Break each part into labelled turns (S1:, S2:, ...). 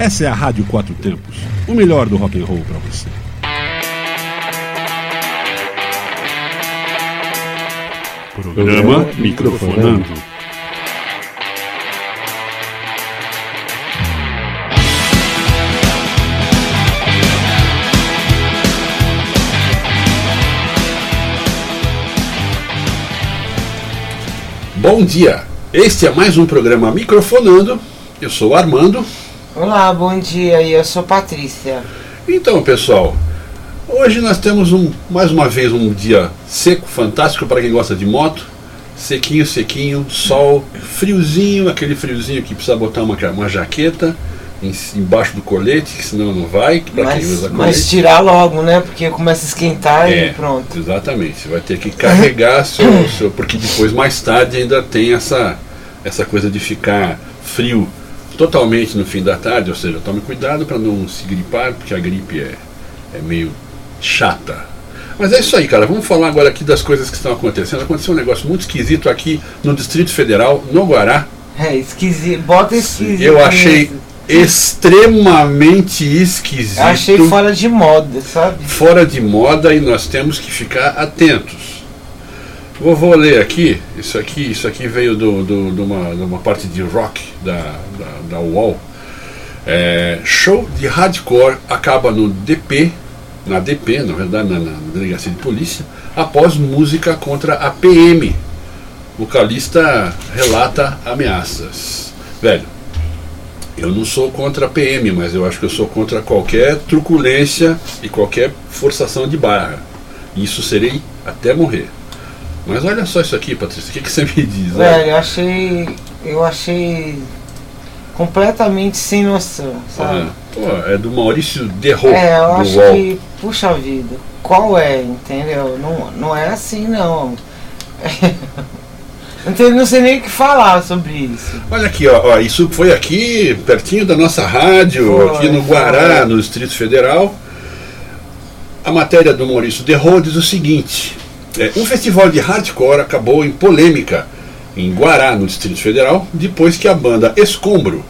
S1: Essa é a Rádio Quatro Tempos, o melhor do rock and roll para você. Programa Microfonando.
S2: Bom dia! Este é mais um programa Microfonando. Eu sou o Armando.
S3: Olá, bom dia. Eu sou Patrícia.
S2: Então, pessoal, hoje nós temos um, mais uma vez um dia seco, fantástico para quem gosta de moto. Sequinho, sequinho, sol, friozinho, aquele friozinho que precisa botar uma, uma jaqueta em- embaixo do colete, que senão não vai, para quem usa colete.
S3: mas tirar logo, né? Porque começa a esquentar
S2: É,
S3: e pronto.
S2: Exatamente. Você vai ter que carregar seu, seu. Porque depois, mais tarde, ainda tem essa, essa coisa de ficar frio totalmente no fim da tarde. Ou seja, tome cuidado para não se gripar, porque a gripe é, é meio chata. Mas é isso aí, cara. Vamos falar agora aqui das coisas que estão acontecendo. Aconteceu um negócio muito esquisito aqui no Distrito Federal, no Guará.
S3: É, esquisito. Bota esquisito.
S2: Eu achei extremamente esquisito.
S3: Eu achei fora de moda, sabe?
S2: fora de moda e nós temos que ficar atentos. Vou, vou ler aqui, isso aqui, isso aqui veio do, do- de, uma, uma parte de rock da, da, da UOL. É, show de hardcore acaba no DP, na DP, na verdade, na, na delegacia de polícia, após música contra a PM. Vocalista relata ameaças. Velho, eu não sou contra a PM, mas eu acho que eu sou contra qualquer truculência e qualquer forçação de barra. Isso serei até morrer. Mas olha só isso aqui, Patrícia, o que, que você me diz? né?
S3: Velho, eu achei. Eu achei. completamente sem noção, sabe?
S2: Ah, pô, é do Maurício Derro,
S3: É, eu acho que. Puxa vida. Qual é, entendeu? Não, não é assim não. Não, tem, não sei nem o que falar sobre isso.
S2: Olha aqui, ó, ó, isso foi aqui, pertinho da nossa rádio,
S3: Foi,
S2: aqui no Guará,
S3: foi.
S2: no Distrito Federal. A matéria do Maurício Derro diz o seguinte: é, um festival de hardcore acabou em polêmica em Guará, no Distrito Federal, depois que a banda Escombro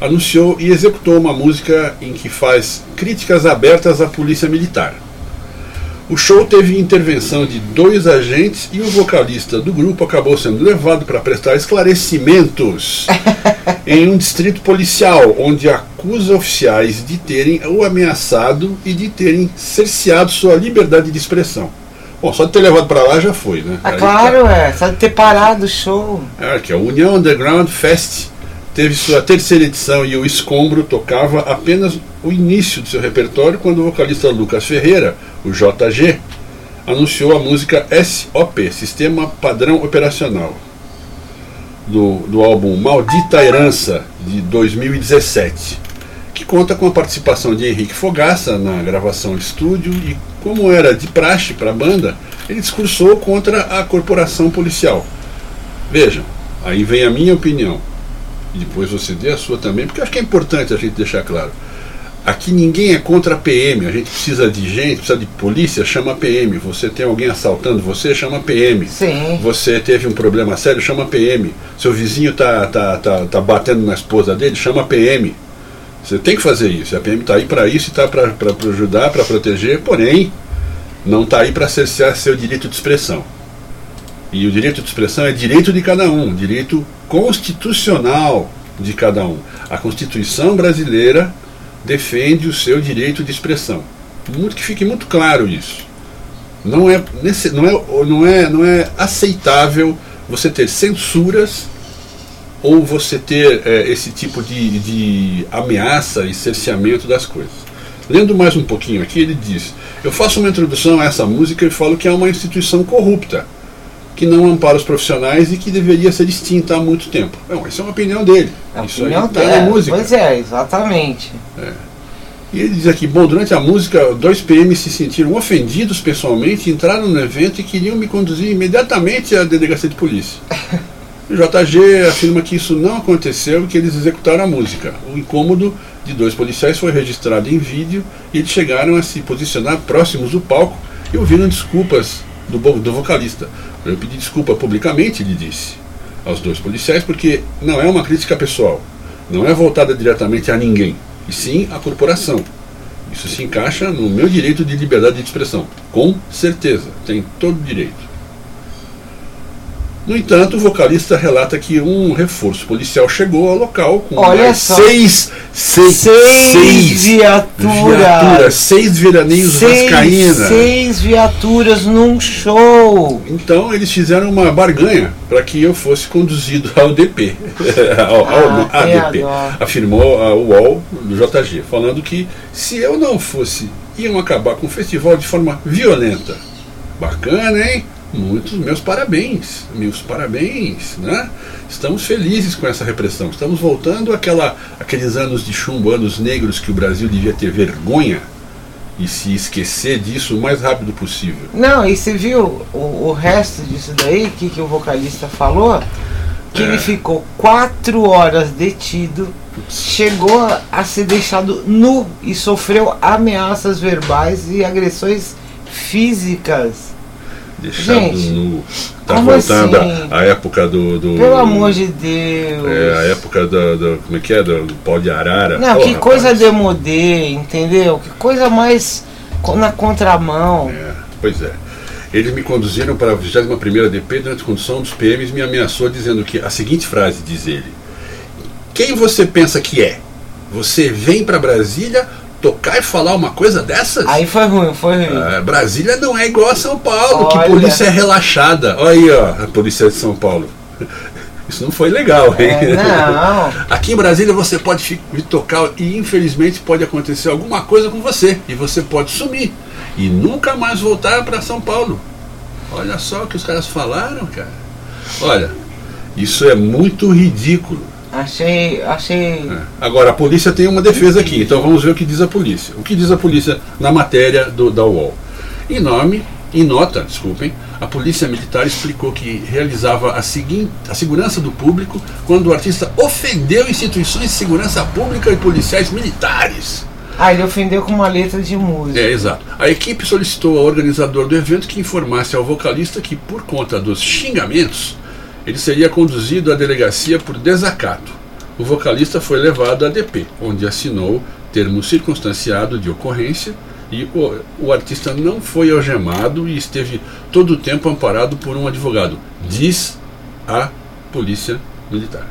S2: anunciou e executou uma música em que faz críticas abertas à polícia militar. O show teve intervenção de dois agentes e o vocalista do grupo acabou sendo levado para prestar esclarecimentos em um distrito policial, onde acusa oficiais de terem o ameaçado e de terem cerceado sua liberdade de expressão. Bom, só de ter levado para lá já foi, né?
S3: Ah,
S2: Aí
S3: claro, é. Só de ter parado o show.
S2: é, que a União Underground Fest teve sua terceira edição e o Escombro tocava apenas o início de seu repertório quando o vocalista Lucas Ferreira, o JG, anunciou a música SOP, Sistema Padrão Operacional, do, do álbum Maldita Herança, de 2017, que conta com a participação de Henrique Fogaça na gravação de estúdio e, como era de praxe para a banda, ele discursou contra a corporação policial. Vejam, aí vem a minha opinião. E depois você dê a sua também, porque eu acho que é importante a gente deixar claro. Aqui ninguém é contra a PM, a gente precisa de gente, precisa de polícia, chama a PM. Você tem alguém assaltando você, chama a PM.
S3: Sim.
S2: Você teve um problema sério, chama a PM. Seu vizinho tá, tá, tá, tá batendo na esposa dele, chama a PM. Você tem que fazer isso. A PM está aí para isso está para ajudar, para proteger, porém, não está aí para cercear seu direito de expressão. E o direito de expressão é direito de cada um, direito constitucional de cada um. A Constituição brasileira defende o seu direito de expressão. Muito que fique muito claro isso. Não é, não é, não é, não é aceitável você ter censuras ou você ter eh, esse tipo de, de ameaça e cerceamento das coisas. Lendo mais um pouquinho aqui, ele diz: Eu faço uma introdução a essa música e falo que é uma instituição corrupta, que não ampara os profissionais e que deveria ser extinta há muito tempo. Bom, essa é uma opinião dele.
S3: É a
S2: Isso
S3: opinião
S2: aí tá na música.
S3: Pois é, exatamente.
S2: E ele diz aqui, bom, durante a música, dois PMs se sentiram ofendidos pessoalmente, entraram no evento e queriam me conduzir imediatamente à delegacia de polícia. JG afirma que isso não aconteceu e que eles executaram a música. O incômodo de dois policiais foi registrado em vídeo e eles chegaram a se posicionar próximos do palco e ouviram desculpas do, do vocalista. Eu pedi desculpa publicamente, ele disse, aos dois policiais, porque não é uma crítica pessoal, não é voltada diretamente a ninguém. e sim a corporação. Isso se encaixa no meu direito de liberdade de expressão. Com certeza, tem todo direito. No entanto, o vocalista relata que um reforço policial chegou ao local com
S3: Olha
S2: mais
S3: só.
S2: seis, seis,
S3: Seis viaturas.
S2: viaturas, seis veraneios
S3: Seis,
S2: vascaína.
S3: seis viaturas num show.
S2: Então eles fizeram uma barganha para que eu fosse conduzido ao DP, ao,
S3: Ah,
S2: ADP,
S3: a dó.
S2: afirmou a UOL do JG, falando que se eu não fosse, iam acabar com o festival de forma violenta. Bacana, hein? Muitos meus parabéns, meus parabéns, né? Estamos felizes com essa repressão. Estamos voltando àquela, àqueles anos de chumbo, anos negros que o Brasil devia ter vergonha e se esquecer disso o mais rápido possível.
S3: Não, e você viu o, o resto disso daí, que, que o vocalista falou? Que
S2: É.
S3: ele ficou quatro horas detido, chegou a, a ser deixado nu e sofreu ameaças verbais e agressões físicas.
S2: Deixado
S3: Gente,
S2: nu. Tá voltando
S3: assim?
S2: a, a época do. do
S3: Pelo amor de Deus.
S2: É, a época do, Como é que é? Do, do pau de arara.
S3: Não, que coisa
S2: rapaz.
S3: demodê, entendeu? Que coisa mais na contramão.
S2: É, pois é. Eles me conduziram para a 21 DP durante a condução dos PMs me ameaçou dizendo que a seguinte frase diz ele: Quem você pensa que é? Você vem para Brasília tocar e falar uma coisa dessas?
S3: Aí foi ruim, foi ruim.
S2: Ah, Brasília não é igual a São Paulo, que
S3: Olha.
S2: polícia é relaxada. Olha aí, ó, a polícia de São Paulo. Isso não foi legal, hein?
S3: É, não.
S2: Aqui em Brasília você pode vir tocar e infelizmente pode acontecer alguma coisa com você e você pode sumir e nunca mais voltar para São Paulo. Olha só o que os caras falaram, cara. Olha, isso é muito ridículo.
S3: Achei, achei.
S2: É. Agora, a polícia tem uma defesa aqui, então vamos ver o que diz a polícia. O que diz a polícia na matéria do, da UOL? Em nome, em nota, desculpem, a polícia militar explicou que realizava a, seguinte, a segurança do público quando o artista ofendeu instituições de segurança pública e policiais militares.
S3: Ah, ele ofendeu com uma letra de música.
S2: É, exato. A equipe solicitou ao organizador do evento que informasse ao vocalista que, por conta dos xingamentos, ele seria conduzido à delegacia por desacato. O vocalista foi levado à DP, onde assinou termo circunstanciado de ocorrência e o, o artista não foi algemado e esteve todo o tempo amparado por um advogado, diz a Polícia Militar.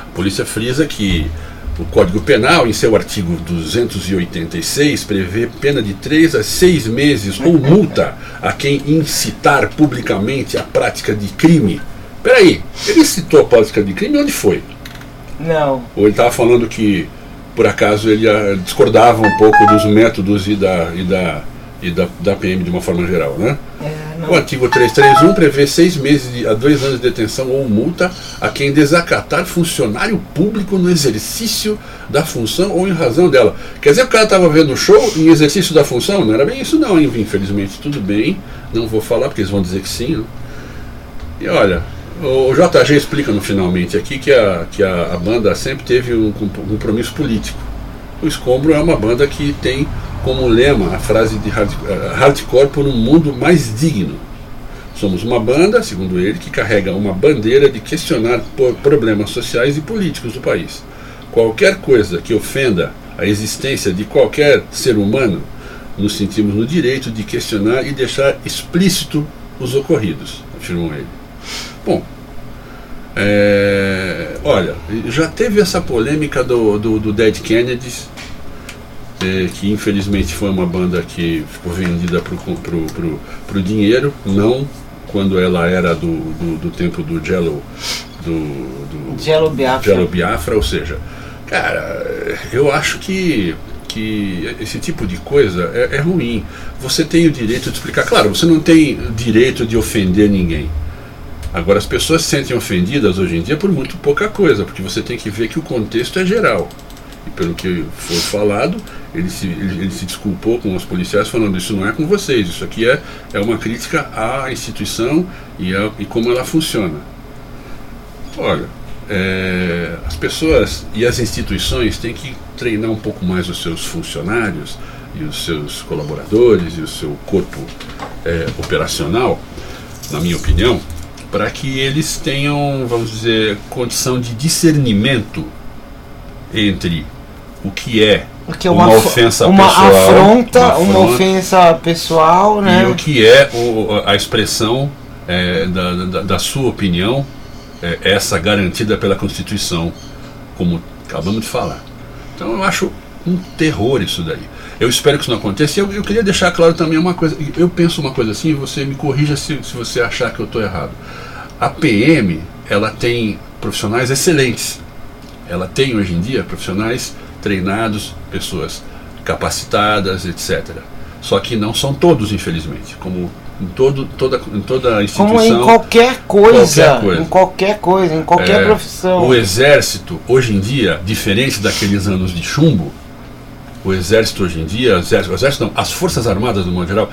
S2: A polícia frisa que o Código Penal, em seu artigo 286, prevê pena de 3 a 6 meses ou multa a quem incitar publicamente a prática de crime. Peraí, ele citou a prática de crime onde foi?
S3: Não.
S2: Ou ele estava falando que, por acaso, ele ah, discordava um pouco dos métodos e da, e da, e da, da PM de uma forma geral, né?
S3: É,
S2: O
S3: não.
S2: artigo 331 prevê seis meses de- a dois anos de detenção ou multa a quem desacatar funcionário público no exercício da função ou em razão dela. Quer dizer o cara estava vendo o show em exercício da função? Não era bem isso não, hein? infelizmente. Tudo bem, não vou falar porque eles vão dizer que sim. Né? E olha, o JG explica no finalmente aqui que a, que a, a banda sempre teve um com- compromisso político. O Escombro é uma banda que tem como lema a frase de hard, eh, hardcore por um mundo mais digno. Somos uma banda, segundo ele, que carrega uma bandeira de questionar problemas sociais e políticos do país. Qualquer coisa que ofenda a existência de qualquer ser humano, nos sentimos no direito de questionar e deixar explícito os ocorridos, afirmou ele. Bom, é, olha, já teve essa polêmica do, do, do Dead Kennedys, é, que infelizmente foi uma banda que ficou vendida para pro, pro, pro dinheiro, não quando ela era do, do, do tempo do Jello, do, do
S3: Jello Biafra.
S2: Jello Biafra, ou seja, cara, eu acho que, que esse tipo de coisa é, é ruim. Você tem o direito de explicar, claro, você não tem direito de ofender ninguém. Agora, as pessoas se sentem ofendidas hoje em dia por muito pouca coisa, porque você tem que ver que o contexto é geral. E pelo que foi falado, ele se, ele, ele se desculpou com os policiais, falando: Isso não é com vocês, isso aqui é, é uma crítica à instituição e, a, e como ela funciona. Olha, é, as pessoas e as instituições têm que treinar um pouco mais os seus funcionários e os seus colaboradores e o seu corpo é, operacional, na minha opinião, para que eles tenham, vamos dizer, condição de discernimento entre o que é
S3: O que é
S2: uma,
S3: uma,
S2: ofensa
S3: uma
S2: pessoal,
S3: afronta,
S2: uma
S3: uma,
S2: afronta.
S3: ofensa pessoal, né?
S2: e o que é o- a expressão é, da, da- da sua opinião, é, essa garantida pela Constituição, como acabamos de falar. Então eu acho um terror isso daí. Eu espero que isso não aconteça. E eu, eu queria deixar claro também uma coisa. Eu penso uma coisa assim, e você me corrija se, se você achar que eu estou errado. A PM, ela tem profissionais excelentes. Ela tem hoje em dia profissionais treinados, pessoas capacitadas, etc. Só que não são todos, infelizmente. Como em, todo, toda, em toda instituição.
S3: Como em qualquer coisa,
S2: Qualquer coisa.
S3: em qualquer coisa, em qualquer
S2: É,
S3: profissão.
S2: O exército, hoje em dia, diferente daqueles anos de chumbo, o exército hoje em dia, o exército, o exército não, as forças armadas no modo geral,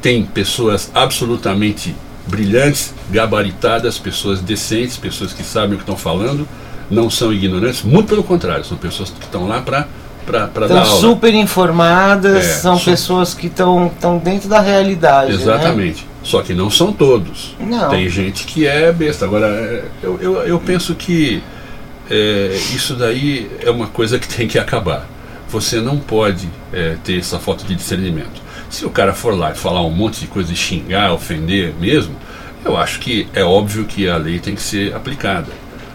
S2: tem pessoas absolutamente brilhantes, gabaritadas, pessoas decentes, pessoas que sabem o que estão falando, não são ignorantes, muito pelo contrário, são pessoas que estão lá para dar
S3: Estão
S2: aula.
S3: super informadas,
S2: É,
S3: são
S2: su-
S3: pessoas que estão dentro da realidade. né?
S2: Exatamente. Só que não são todos.
S3: Não.
S2: Tem gente que é besta. Agora, é, eu, eu, eu penso que é, isso daí é uma coisa que tem que acabar. Você não pode é, ter essa falta de discernimento. Se o cara for lá e falar um monte de coisa e xingar, ofender mesmo, eu acho que é óbvio que a lei tem que ser aplicada.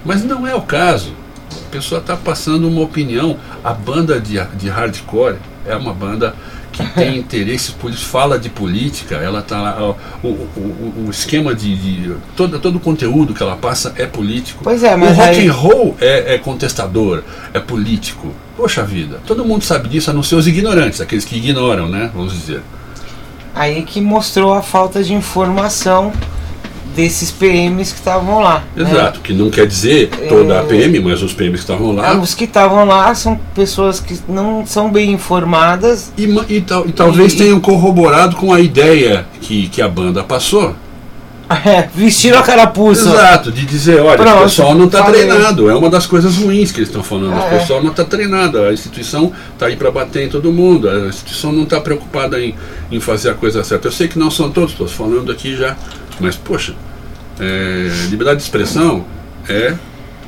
S2: Mas não é o caso. A pessoa está passando uma opinião. A banda de, de hardcore é uma banda que tem interesses políticos, fala de política, ela tá lá, o, o, o esquema de, de todo, todo o conteúdo que ela passa é político.
S3: Pois é, mas
S2: o rock
S3: aí-
S2: and roll é, é contestador, é político. Poxa vida, todo mundo sabe disso, a não ser os ignorantes, aqueles que ignoram, né? Vamos dizer.
S3: Aí que mostrou a falta de informação desses PMs que estavam lá. né?
S2: Exato, que não quer dizer toda a PM, mas os PMs que estavam lá.
S3: Os que estavam lá são pessoas que não são bem informadas.
S2: E, e tal- e talvez
S3: E-
S2: tenham corroborado com a ideia que, que a banda passou.
S3: É, vestiram a carapuça.
S2: Exato, de dizer, olha,
S3: Pronto,
S2: o pessoal não está treinado. É uma das coisas ruins que eles estão falando.
S3: É.
S2: O pessoal não está treinado. A instituição está aí para bater em todo mundo. A instituição não está preocupada em, em fazer a coisa certa. Eu sei que não são todos, estou falando aqui já. Mas, poxa, é, liberdade de expressão é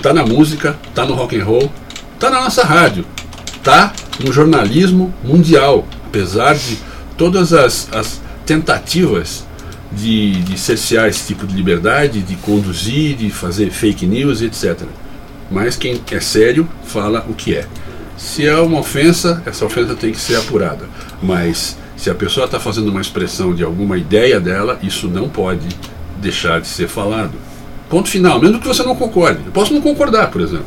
S2: tá na música, tá no rock and roll, tá na nossa rádio, tá no jornalismo mundial, apesar de todas as, as tentativas de, de cercear esse tipo de liberdade, de conduzir, de fazer fake news, etc. Mas quem é sério fala o que é. Se é uma ofensa, essa ofensa tem que ser apurada. Mas se a pessoa está fazendo uma expressão de alguma ideia dela, isso não pode deixar de ser falado. Ponto final, mesmo que você não concorde. Eu posso não concordar, por exemplo.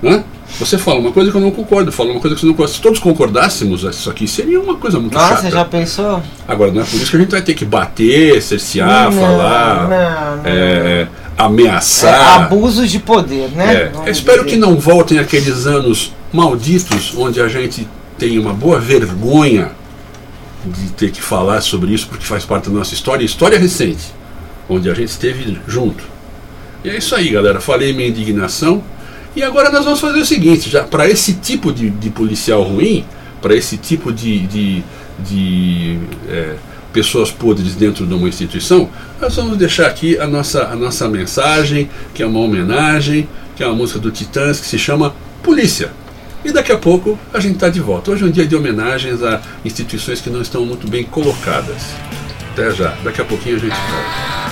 S2: Né? Você fala uma coisa que eu não concordo, fala uma coisa que você não concorda. Se todos concordássemos isso aqui, seria uma coisa muito
S3: Nossa,
S2: chata.
S3: já pensou?
S2: Agora, não é por isso que a gente vai ter que bater, cercear,
S3: Não,
S2: falar,
S3: não, não.
S2: é,
S3: É,
S2: ameaçar.
S3: abuso de poder, né?
S2: É, espero
S3: dizer.
S2: que não voltem aqueles anos malditos onde a gente tem uma boa vergonha de ter que falar sobre isso porque faz parte da nossa história, história recente, onde a gente esteve junto. E é isso aí, galera. Falei minha indignação. E agora nós vamos fazer o seguinte: já para esse tipo de, de policial ruim, para esse tipo de, de, de, é, pessoas podres dentro de uma instituição, nós vamos deixar aqui a nossa, a nossa mensagem, que é uma homenagem, que é uma música do Titãs que se chama Polícia. E daqui a pouco a gente está de volta. Hoje é um dia de homenagens a instituições que não estão muito bem colocadas. Até já. Daqui a pouquinho a gente volta.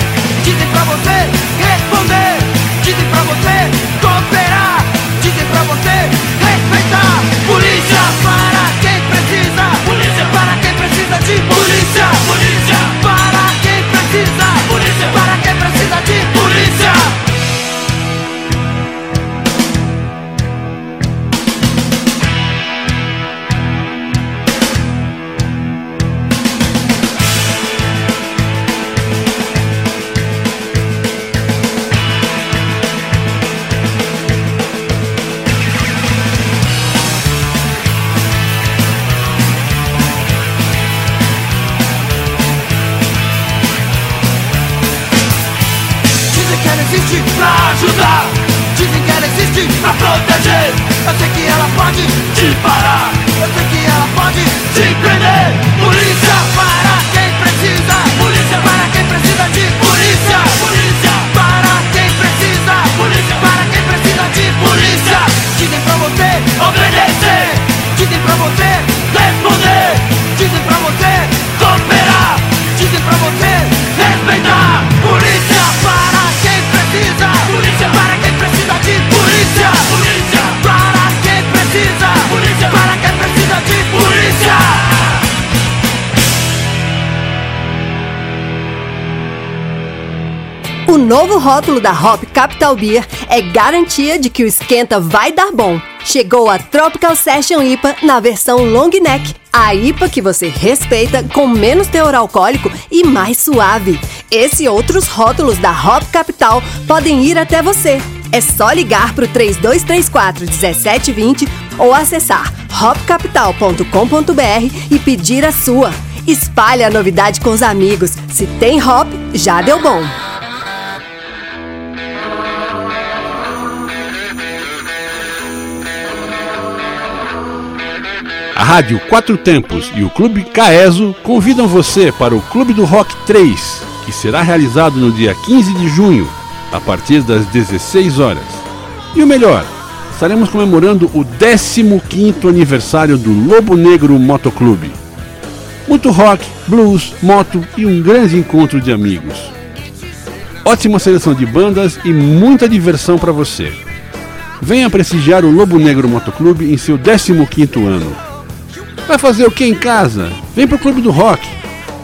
S4: Polícia para quem precisa. Polícia para quem precisa de polícia. Polícia
S5: novo rótulo da Hop Capital Beer é garantia de que o esquenta vai dar bom. Chegou a Tropical Session IPA na versão long neck, a IPA que você respeita com menos teor alcoólico e mais suave. Esse e outros rótulos da Hop Capital podem ir até você. É só ligar para o 3234 1720 ou acessar hopcapital.com.br e pedir a sua. Espalhe a novidade com os amigos. Se tem hop, já deu bom.
S1: A Rádio Quatro Tempos e o Clube Caeso convidam você para o Clube do Rock 3, que será realizado no dia 15 de junho, a partir das 16 horas. E o melhor, estaremos comemorando o 15º aniversário do Lobo Negro Motoclube. Muito rock, blues, moto e um grande encontro de amigos. Ótima seleção de bandas e muita diversão para você. Venha prestigiar o Lobo Negro Motoclube em seu 15º ano. Vai fazer o que em casa? Vem pro Clube do Rock.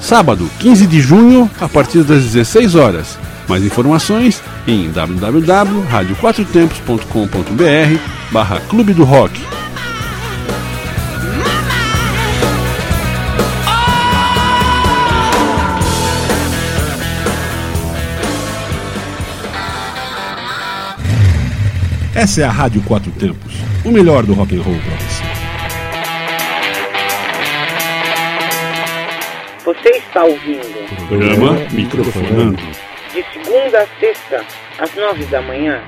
S1: Sábado, 15 de junho, a partir das 16 horas. Mais informações em www.radioquatrotempos.com.br barra Clube do Rock. Essa é a Rádio Quatro Tempos, o melhor do rock and roll.
S6: Está ouvindo
S1: Programa Microfonando.
S6: de segunda a sexta, às nove da manhã.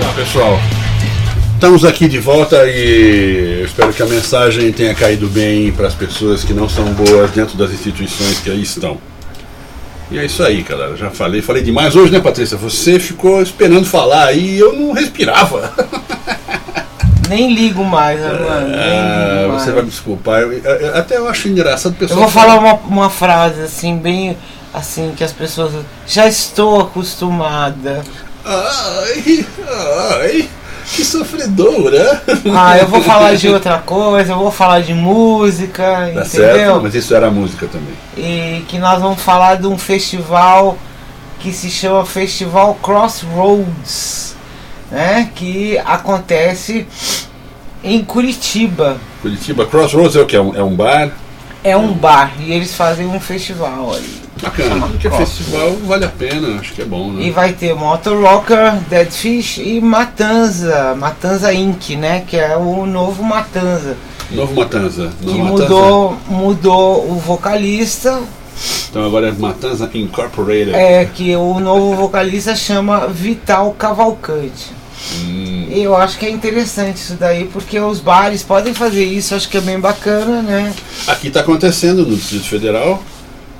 S2: Olá pessoal, estamos aqui de volta e eu espero que a mensagem tenha caído bem para as pessoas que não são boas dentro das instituições que aí estão. E é isso aí, galera. Já falei, falei demais hoje, né, Patrícia? Você ficou esperando falar aí e eu não respirava.
S3: Nem ligo mais, né,
S2: Ah,
S3: ligo
S2: você
S3: mais.
S2: vai me desculpar. Eu, eu- até eu acho engraçado o
S3: Eu vou falar uma, uma frase assim, bem assim, que as pessoas. Já estou acostumada.
S2: Ai, ai, que sofredora.
S3: Ah, eu vou falar de outra coisa, eu vou falar de música,
S2: Tá
S3: entendeu?
S2: certo? Mas isso era música também.
S3: E que nós vamos falar de um festival que se chama Festival Crossroads, né? Que acontece em Curitiba.
S2: Curitiba Crossroads é o que? É um, é um bar?
S3: É um bar e eles fazem um festival ali.
S2: Bacana. Porque
S3: Cross.
S2: festival vale a pena, acho que é bom, né?
S3: E vai ter Motor Rocker, Dead Fish e Matanza, Matanza Inc, né? Que é o novo Matanza.
S2: Novo Matanza.
S3: Que
S2: Novo Matanza.
S3: mudou, mudou o vocalista.
S2: Então agora é Matanza Incorporated.
S3: É que o novo vocalista chama Vital Cavalcante.
S2: Hum,
S3: E eu acho que é interessante isso daí, porque os bares podem fazer isso, acho que é bem bacana, né?
S2: Aqui está acontecendo no Distrito Federal,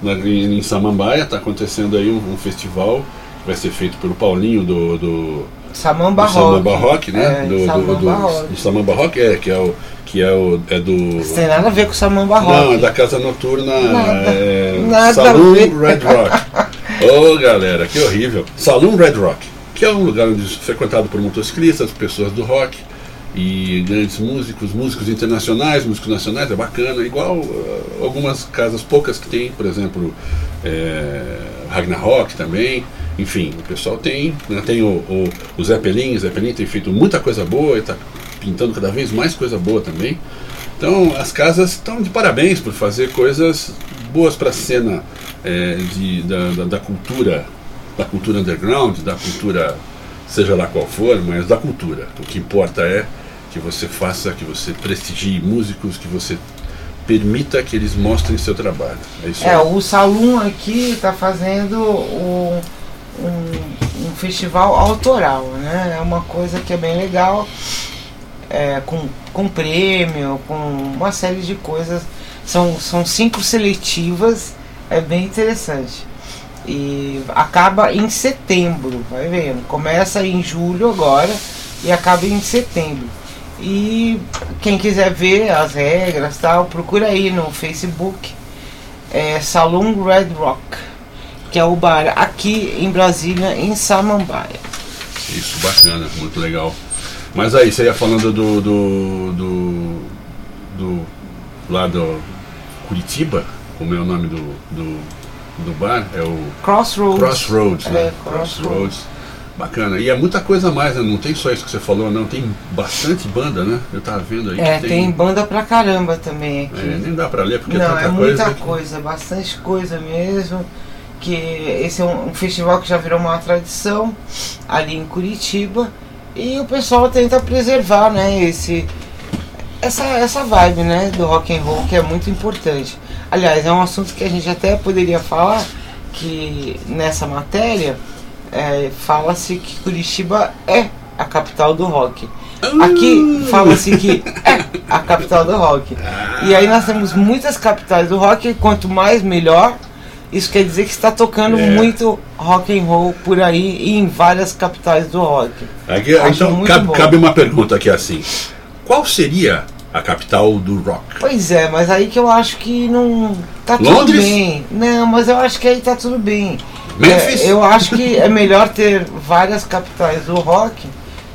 S2: na, em, Samambaia, está acontecendo aí um, um festival que vai ser feito pelo Paulinho do, do,
S3: Samamba
S2: do Samamba
S3: Rock.
S2: Né?
S3: É,
S2: do, do,
S3: Samamba
S2: do,
S3: Rock.
S2: do Samamba Rock, é, que é o. Que é, o, é do.
S3: Isso tem nada a ver com Samamba Rock.
S2: Não, é da Casa Noturna
S3: Nada.
S2: é,
S3: Nada
S2: Saloon. Red Rock. Ô galera, que horrível. Saloon Red Rock, que é um lugar onde frequentado por motociclistas, pessoas do rock e grandes músicos, músicos internacionais, músicos nacionais, é bacana, igual uh, algumas casas poucas que tem, por exemplo, é, Ragnarok também. Enfim, o pessoal tem, né, tem o, o, o Zeppelin, o Zeppelin tem feito muita coisa boa e está pintando cada vez mais coisa boa também. Então as casas estão de parabéns por fazer coisas boas para a cena é, de, da, da, da cultura, da cultura underground, da cultura seja lá qual for, mas da cultura. O que importa é que você faça, que você prestigie músicos, que você permita que eles mostrem seu trabalho. É
S3: É, o Salum aqui está fazendo um, um, um festival autoral, né? É uma coisa que é bem legal, é, com, com prêmio, com uma série de coisas. São, são cinco seletivas, é bem interessante. E acaba em setembro, vai vendo. Começa em julho agora e acaba em setembro. E quem quiser ver as regras tal, procura aí no Facebook é Saloon Red Rock, que é o bar aqui em Brasília, em Samambaia.
S2: Isso, bacana, muito legal. Mas aí, você ia falando do. do. do. do lá do Curitiba, como é o nome do, do, do bar? É o
S3: Crossroads.
S2: Crossroads, né?
S3: É, Crossroads.
S2: Bacana. E é muita coisa a mais, né? Não tem só isso que você falou, não. Tem bastante banda, né? Eu tava vendo aí.
S3: É,
S2: que
S3: tem banda pra caramba também aqui.
S2: É, nem dá pra ler porque é
S3: Não,
S2: tanta
S3: é muita
S2: coisa. que-
S3: coisa, bastante coisa mesmo. Que esse é um, um festival que já virou uma tradição ali em Curitiba. E o pessoal tenta preservar, né, esse essa, essa vibe, né, do rock and roll que é muito importante. Aliás, é um assunto que a gente até poderia falar que nessa matéria é, fala-se que Curitiba é a capital do rock. Aqui fala-se que é a capital do rock. E aí nós temos muitas capitais do rock, e quanto mais melhor. Isso quer dizer que está tocando
S2: É.
S3: muito rock and roll por aí e em várias capitais do rock.
S2: Aqui, então, cabe, cabe uma pergunta aqui assim: Qual seria a capital do rock?
S3: Pois é, mas aí que eu acho que não tá tudo
S2: Londres?
S3: bem. Não, mas eu acho que aí tá tudo bem.
S2: Memphis?
S3: É, eu acho que é melhor ter várias capitais do rock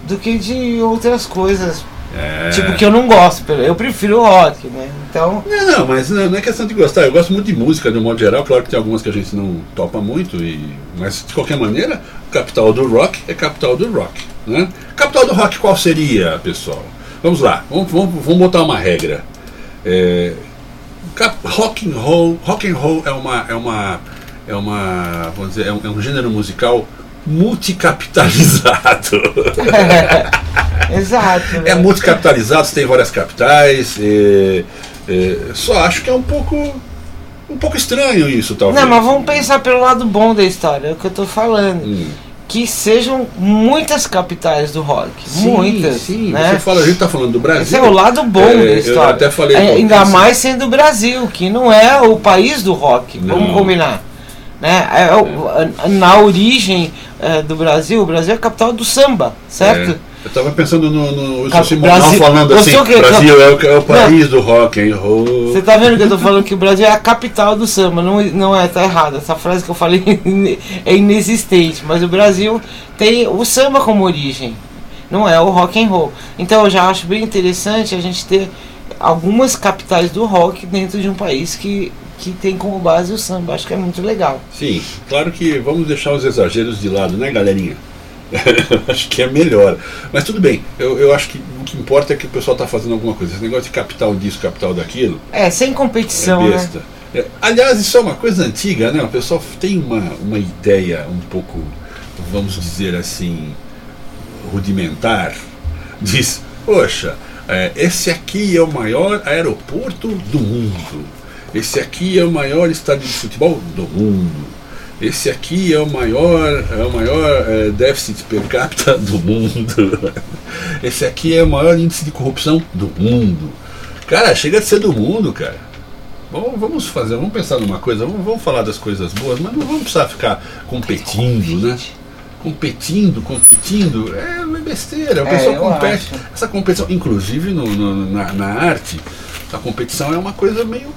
S3: do que de outras coisas.
S2: É.
S3: Tipo, que eu não gosto. Eu prefiro o rock, né? Então,
S2: Não, não, mas não, é questão de gostar. Eu gosto muito de música de um modo geral. Claro que tem algumas que a gente não topa muito, e, mas de qualquer maneira, capital do rock é capital do rock. Né? Capital do rock qual seria, pessoal? Vamos lá, vamos, vamos, vamos botar uma regra. É, rock and roll, rock and roll é uma, é uma, é uma, vamos dizer, é um, é um gênero musical multicapitalizado.
S3: exato.
S2: É
S3: né?
S2: multicapitalizado, você tem várias capitais. é, é, só acho que é um pouco. Um pouco estranho isso, talvez.
S3: Não, mas vamos pensar pelo lado bom da história, é o que eu tô falando.
S2: Hum.
S3: Que sejam muitas capitais do rock.
S2: Sim,
S3: muitas.
S2: Sim,
S3: né?
S2: você fala, a gente tá falando do Brasil.
S3: Esse é o lado bom
S2: É,
S3: da
S2: eu
S3: história.
S2: até falei,
S3: É, ainda mais sendo o Brasil, que não é o país do rock,
S2: Não.
S3: vamos combinar. Né? É a- na origem é, do Brasil, o Brasil é a capital do samba, certo?
S2: É. Eu tava pensando no, no
S3: Cap-
S2: Simonal
S3: Brasil-
S2: falando assim,
S3: Gostou que-
S2: Brasil é o, é o país do rock and roll.
S3: Você tá vendo que eu tô falando que o Brasil é a capital do samba? Não, não é, tá errado. Essa frase que eu falei é inexistente. Mas o Brasil tem o samba como origem, não é o rock and roll. Então eu já acho bem interessante a gente ter algumas capitais do rock dentro de um país que, que tem como base o samba. Acho que é muito legal.
S2: Sim, claro que vamos deixar os exageros de lado, né, galerinha? acho que é melhor. Mas tudo bem, eu, eu acho que o que importa é que o pessoal está fazendo alguma coisa. Esse negócio de capital disso, capital daquilo,
S3: É, sem competição,
S2: é
S3: né?
S2: besta. É, aliás, isso é uma coisa antiga, né? O pessoal tem uma, uma ideia um pouco, vamos dizer assim, rudimentar. Diz, poxa, é, esse aqui é o maior aeroporto do mundo. Esse aqui é o maior estádio de futebol do mundo. Esse aqui é o maior, é o maior é, déficit per capita do mundo. Esse aqui é o maior índice de corrupção do mundo. Cara, chega de ser do mundo, cara. Vamos, vamos fazer, vamos pensar numa coisa, vamos, vamos falar das coisas boas, mas não vamos precisar ficar competindo, né? Competindo, competindo, é uma besteira. O
S3: É,
S2: pessoal compete.
S3: acho.
S2: Essa competição, inclusive no, no- na, na arte, a competição é uma coisa meio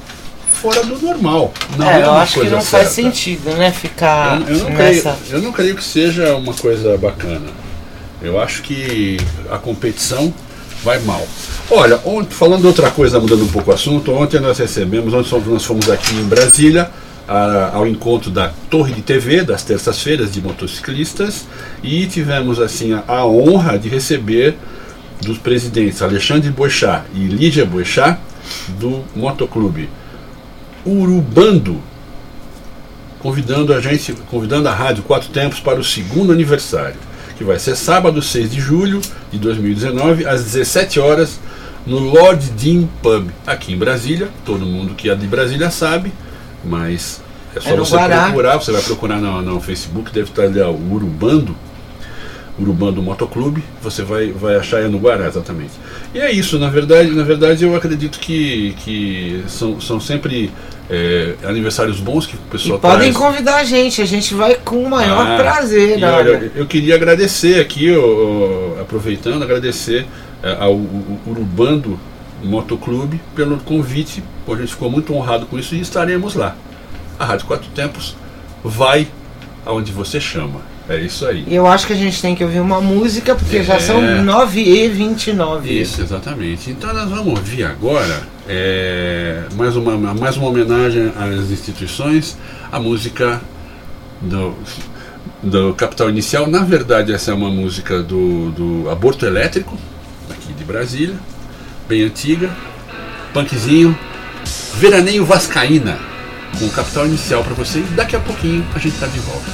S2: fora do normal. Não é,
S3: é, eu acho que não faz
S2: certa.
S3: sentido, né? Ficar
S2: Eu, eu não creio,
S3: nessa.
S2: eu não creio que seja uma coisa bacana. Eu acho que a competição vai mal. Olha, ontem, falando outra coisa, mudando um pouco o assunto, ontem nós recebemos, ontem nós- fomos aqui em Brasília a- ao encontro da Torre de TV das terças-feiras de motociclistas e tivemos assim a, a honra de receber dos presidentes Alexandre Boixá e Lígia Boixá do Motoclube Urubando convidando a gente, convidando a Rádio Quatro Tempos para o segundo aniversário, que vai ser sábado, 6 de julho de 2019, às 17 horas, no Lord Dean Pub, aqui em Brasília. Todo mundo que é de Brasília sabe, mas é só
S3: É
S2: você
S3: Guará.
S2: procurar. Você vai procurar no, no Facebook, deve estar ali ó, o Urubando. Urubando Motoclube, você vai, vai achar é no Guará, exatamente. E é isso, na verdade, na verdade eu acredito que, que são, são sempre é, aniversários bons que o
S3: E
S2: pessoal
S3: podem
S2: traz.
S3: convidar a gente, a gente vai com o maior
S2: Ah,
S3: prazer.
S2: e
S3: olha.
S2: eu queria agradecer aqui, ó, ó, aproveitando, agradecer é, ao Urubando Motoclube pelo convite. A gente ficou muito honrado com isso e estaremos lá. A Rádio Quatro Tempos vai aonde você chama. É isso aí.
S3: Eu acho que a gente tem que ouvir uma música, porque já
S2: É.
S3: são 9h29.
S2: Isso, exatamente. Então nós vamos ouvir agora é, mais, uma, mais uma homenagem às instituições, a música do, do Capital Inicial. Na verdade, essa é uma música do, do Aborto Elétrico, aqui de Brasília, bem antiga, punkzinho, Veraneio Vascaína, com o Capital Inicial para você. E daqui a pouquinho a gente está de volta.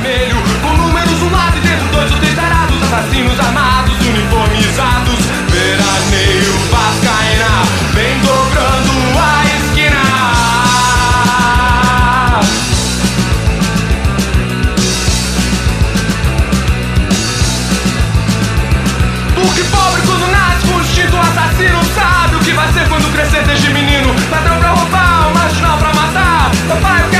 S4: Vermelho Com números um lado e dentro dois ou três tarados Assassinos armados, uniformizados. Veraneio Vascaína Vem dobrando a esquina. Porque pobre quando nasce com instinto assassino Sabe o que vai ser quando crescer desde menino? Ladrão pra roubar, um marginal pra matar Papai, eu quero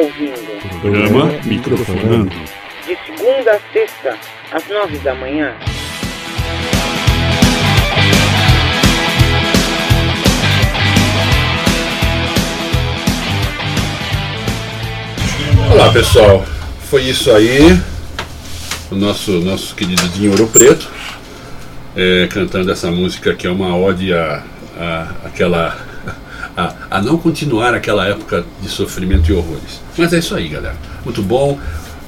S6: ouvindo
S1: Programa Microfonando.
S6: de segunda a sexta, às nove da manhã.
S2: Olá pessoal, foi isso aí. O nosso, nosso querido Dinho Ouro Preto é, cantando essa música que é uma ode a, a aquela. A, a não continuar aquela época de sofrimento e horrores. Mas é isso aí, galera. Muito bom.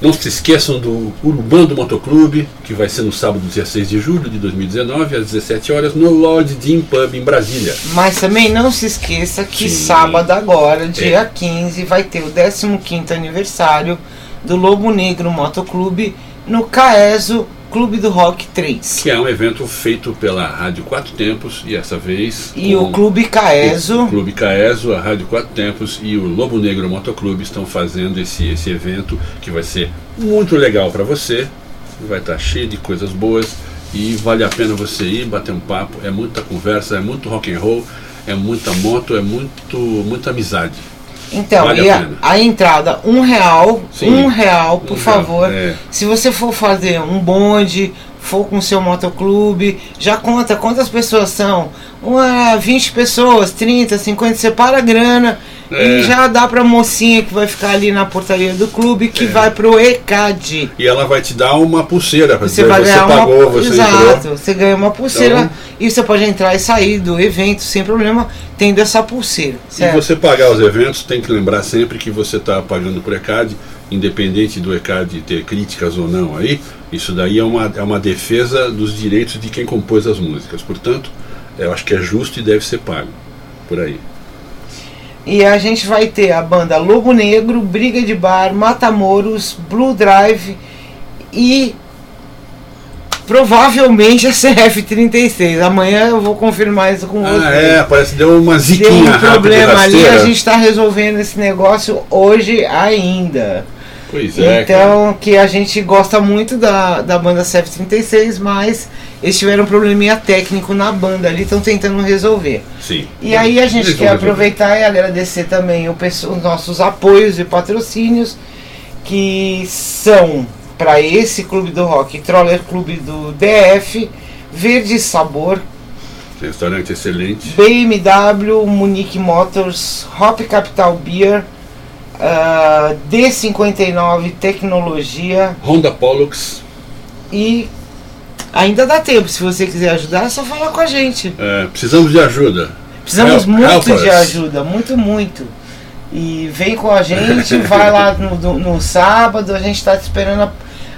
S2: Não se esqueçam do Urubando Motoclube, que vai ser no sábado, dia 6 de julho de 2019, às 17 horas, no Lord Dean Pub, em Brasília.
S3: Mas também não se esqueça que
S2: Sim.
S3: sábado agora, dia
S2: É.
S3: 15, vai ter o 15º aniversário do Lobo Negro Motoclube no Caeso Clube do Rock 3.
S2: Que é um evento feito pela Rádio Quatro Tempos, e essa vez.
S3: E o Clube Caeso
S2: O Clube Caeso, a Rádio Quatro Tempos e o Lobo Negro Motoclube estão fazendo esse, esse evento que vai ser muito legal para você. Vai estar cheio de coisas boas e vale a pena você ir bater um papo. É muita conversa, é muito rock and roll, é muita moto, é muito muita amizade.
S3: Então,
S2: Vale
S3: e
S2: a
S3: a, entrada, um real,
S2: Sim.
S3: um real, por
S2: Um real,
S3: favor.
S2: é.
S3: Se você for fazer um bonde, for com seu motoclube, já conta quantas pessoas são. Uma, 20 pessoas, 30, 50, separa a grana
S2: É.
S3: E já dá pra mocinha que vai ficar ali na portaria do clube que vai pro ECAD.
S2: E ela vai te dar uma pulseira para
S3: Você vai
S2: você
S3: ganhar
S2: pagou,
S3: uma.
S2: você
S3: Exato,
S2: entrou.
S3: você ganha uma pulseira
S2: Então-
S3: e você pode entrar e sair do evento sem problema, tendo essa pulseira.
S2: E
S3: Certo?
S2: você pagar os eventos, tem que lembrar sempre que você está pagando por ECAD, independente do ECAD ter críticas ou não aí, isso daí é uma, é uma defesa dos direitos de quem compôs as músicas. Portanto, eu acho que é justo e deve ser pago. Por aí.
S3: E a gente vai ter a banda Lobo Negro, Briga de Bar, Matamoros, Blue Drive e provavelmente a CF36. Amanhã eu vou confirmar isso com vocês.
S2: Ah, é, parece que deu uma ziquinha
S3: um
S2: rápida e
S3: problema ali, a gente está resolvendo esse negócio hoje ainda.
S2: Pois é, cara.
S3: então, que a gente gosta muito da, da banda CF36, mas eles tiveram um probleminha técnico na banda ali, estão tentando resolver.
S2: Sim.
S3: E aí a gente
S2: Eles
S3: quer aproveitar e agradecer também o os nossos apoios e patrocínios, que são para esse Clube do Rock, Troller Clube do DF, Verde Sabor,
S2: Restaurante excelente.
S3: BMW, Munique Motors, Hop Capital Beer, ah, D59 Tecnologia
S2: Honda Pollux.
S3: e ainda dá tempo, se você quiser ajudar, é só falar com a gente.
S2: é, precisamos de ajuda.
S3: Precisamos
S2: Help-
S3: muito
S2: help
S3: de ajuda, muito, muito. E vem com a gente, vai lá no, no- no sábado, a gente está te esperando. a-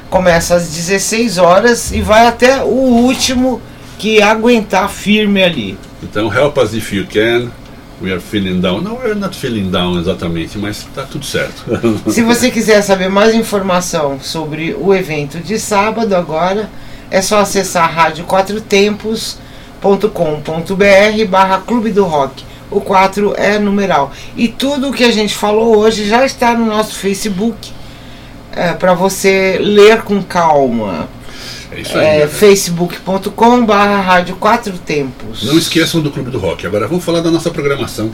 S3: Começa às 16 horas e vai até o último que aguentar firme ali.
S2: Então, help us if you can. We are feeling down. No, we're not feeling down exatamente, mas tá tudo certo.
S3: Se você quiser saber mais informação sobre o evento de sábado agora, é só acessar radioquatrotempos.com.br barra Clube do Rock. O 4 é numeral. E tudo o que a gente falou hoje já está no nosso Facebook para você ler com calma.
S2: É isso aí.
S3: É,
S2: galera.
S3: facebook.com barra Rádio Quatro Tempos.
S2: Não esqueçam do Clube do Rock. Agora vamos falar da nossa programação.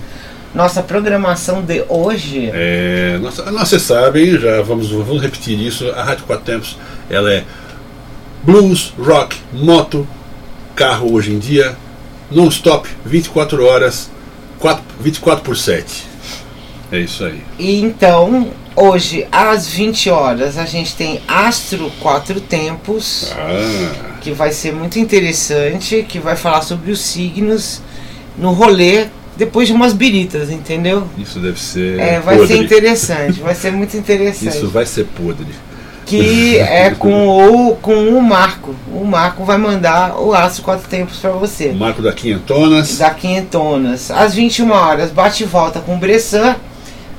S3: Nossa programação de hoje
S2: É, nossa, nós vocês sabem, já vamos, vamos repetir isso. A Rádio Quatro Tempos ela é blues, rock, moto, carro hoje em dia, non-stop, 24 horas, 4, 24 por 7. É isso aí.
S3: Então, hoje às 20 horas, a gente tem Astro Quatro Tempos,
S2: Ah,
S3: que vai ser muito interessante, que vai falar sobre os signos no rolê depois de umas biritas, entendeu?
S2: isso deve ser.
S3: É, vai
S2: podre.
S3: ser interessante, vai ser muito interessante.
S2: Isso vai ser podre.
S3: Que é com o, com o Marco. O Marco vai mandar o Astro Quatro Tempos para você.
S2: O Marco da Quinhentonas.
S3: da Quinhentonas. Às 21 horas, bate e volta com o Bressan,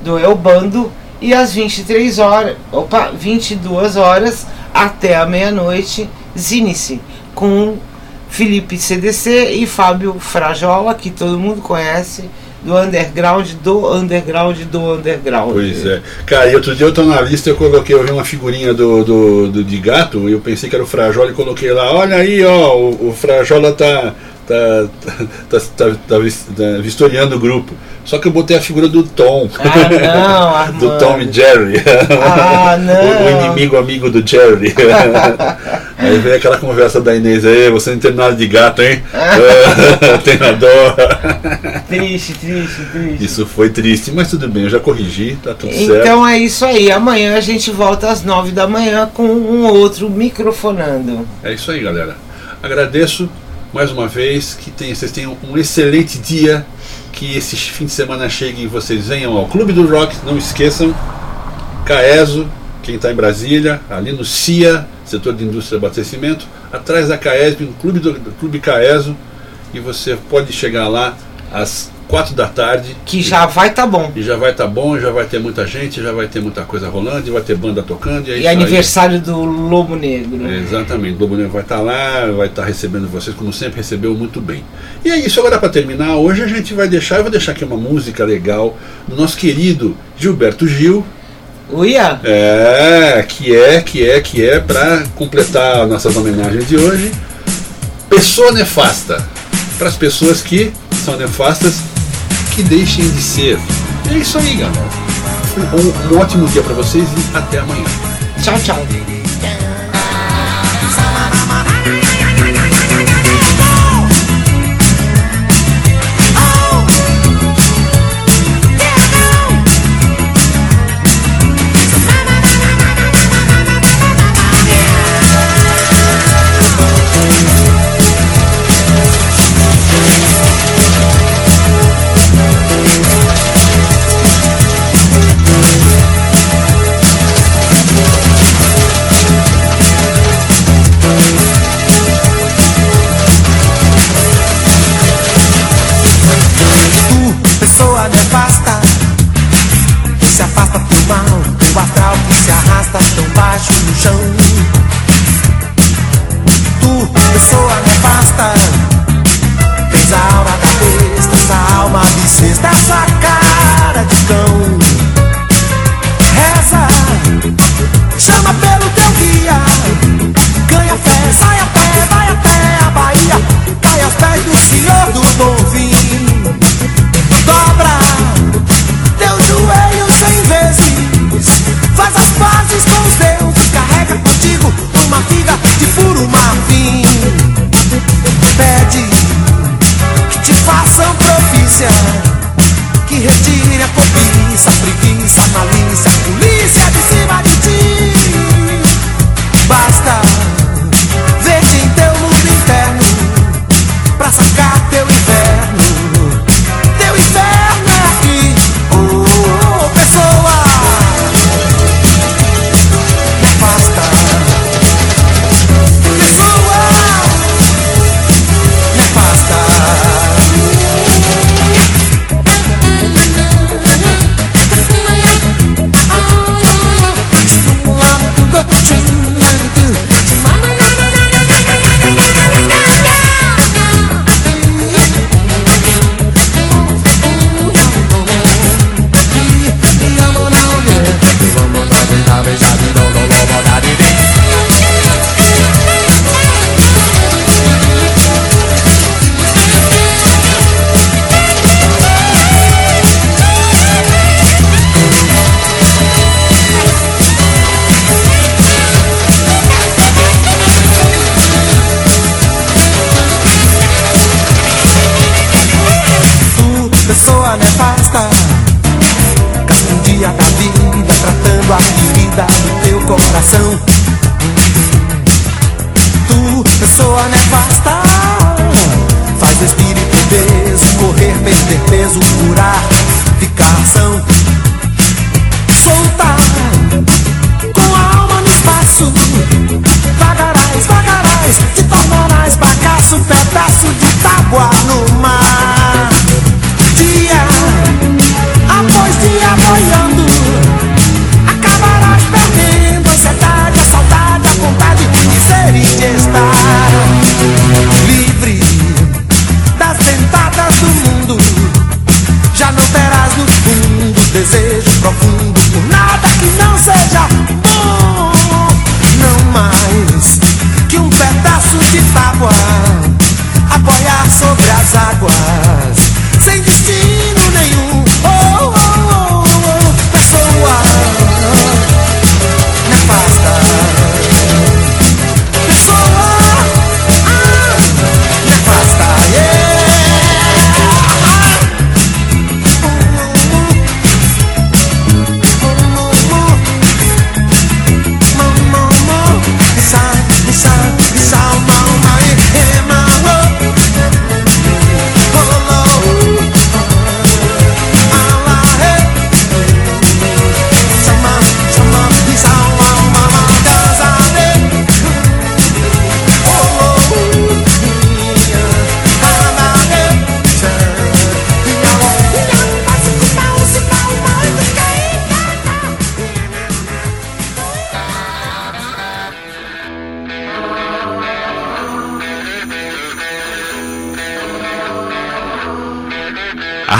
S3: do El Bando. E às 23 horas, opa, 22 horas até a meia-noite, Zinice, com Felipe CDC e Fábio Frajola, que todo mundo conhece, do underground, do underground, do underground.
S2: Pois é. Cara, e outro dia eu tô na lista eu coloquei, eu vi uma figurinha do, do, do- de gato e eu pensei que era o Frajola e coloquei lá, olha aí, ó, o, o Frajola tá, tá, tá, tá, tá tá vistoriando o grupo. Só que eu botei a figura do Tom.
S3: Ah, não,
S2: do. Tom e Jerry.
S3: Ah,
S2: o, o inimigo amigo do Jerry. aí veio aquela conversa da Inês aí, você não tem nada de gato, hein? tem na dó.
S3: Triste, triste, triste.
S2: Isso foi triste, mas tudo bem, eu já corrigi, tá tudo certo.
S3: Então é isso aí. Amanhã a gente volta às nove da manhã com um outro microfonando.
S2: É isso aí, galera. Agradeço mais uma vez que vocês tenham um excelente dia. Que esse fim de semana chegue e vocês venham ao Clube do Rock. Não esqueçam, Caeso, quem está em Brasília, ali no CIA, setor de indústria de abastecimento, atrás da Caesp, no Clube do Clube Caeso. E você pode chegar lá às quatro da tarde.
S3: Que já vai tá bom.
S2: E já vai estar bom, já vai ter muita gente, já vai ter muita coisa rolando, vai ter banda tocando. E, é
S3: E
S2: isso aí.
S3: aniversário do Lobo Negro.
S2: Exatamente, o Globo Negro vai estar lá, vai estar recebendo vocês, como sempre recebeu muito bem. E é isso, agora para terminar, hoje a gente vai deixar, eu vou deixar aqui uma música legal do nosso querido Gilberto Gil,
S3: Uia?
S2: é, que é, que é, que é, para completar nossas homenagens de hoje, Pessoa Nefasta, para as pessoas que são nefastas, que deixem de ser. É isso aí, galera. Um, um ótimo dia para vocês e até amanhã.
S3: Tchau, tchau.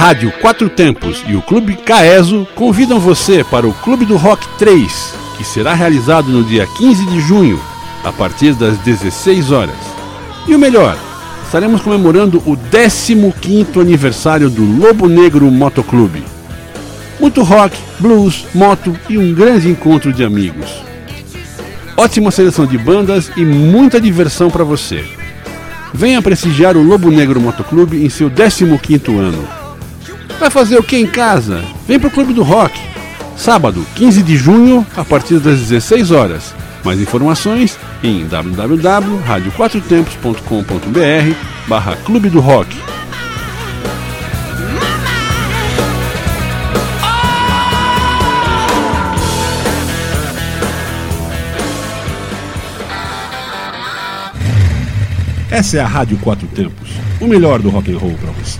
S2: Rádio Quatro Tempos e o Clube Caeso convidam você para o Clube do Rock 3, que será realizado no dia 15 de junho, a partir das 16 horas. E o melhor, estaremos comemorando o 15º aniversário do Lobo Negro Motoclube. Muito rock, blues, moto e um grande encontro de amigos. Ótima seleção de bandas e muita diversão para você. Venha prestigiar o Lobo Negro Motoclube em seu 15º ano. Vai fazer o que em casa? Vem pro Clube do Rock. Sábado, 15 de junho, a partir das 16 horas. Mais informações em www.radioquatrotempos.com.br barra Clube do Rock. Essa é a Rádio Quatro Tempos, o melhor do rock and roll para você.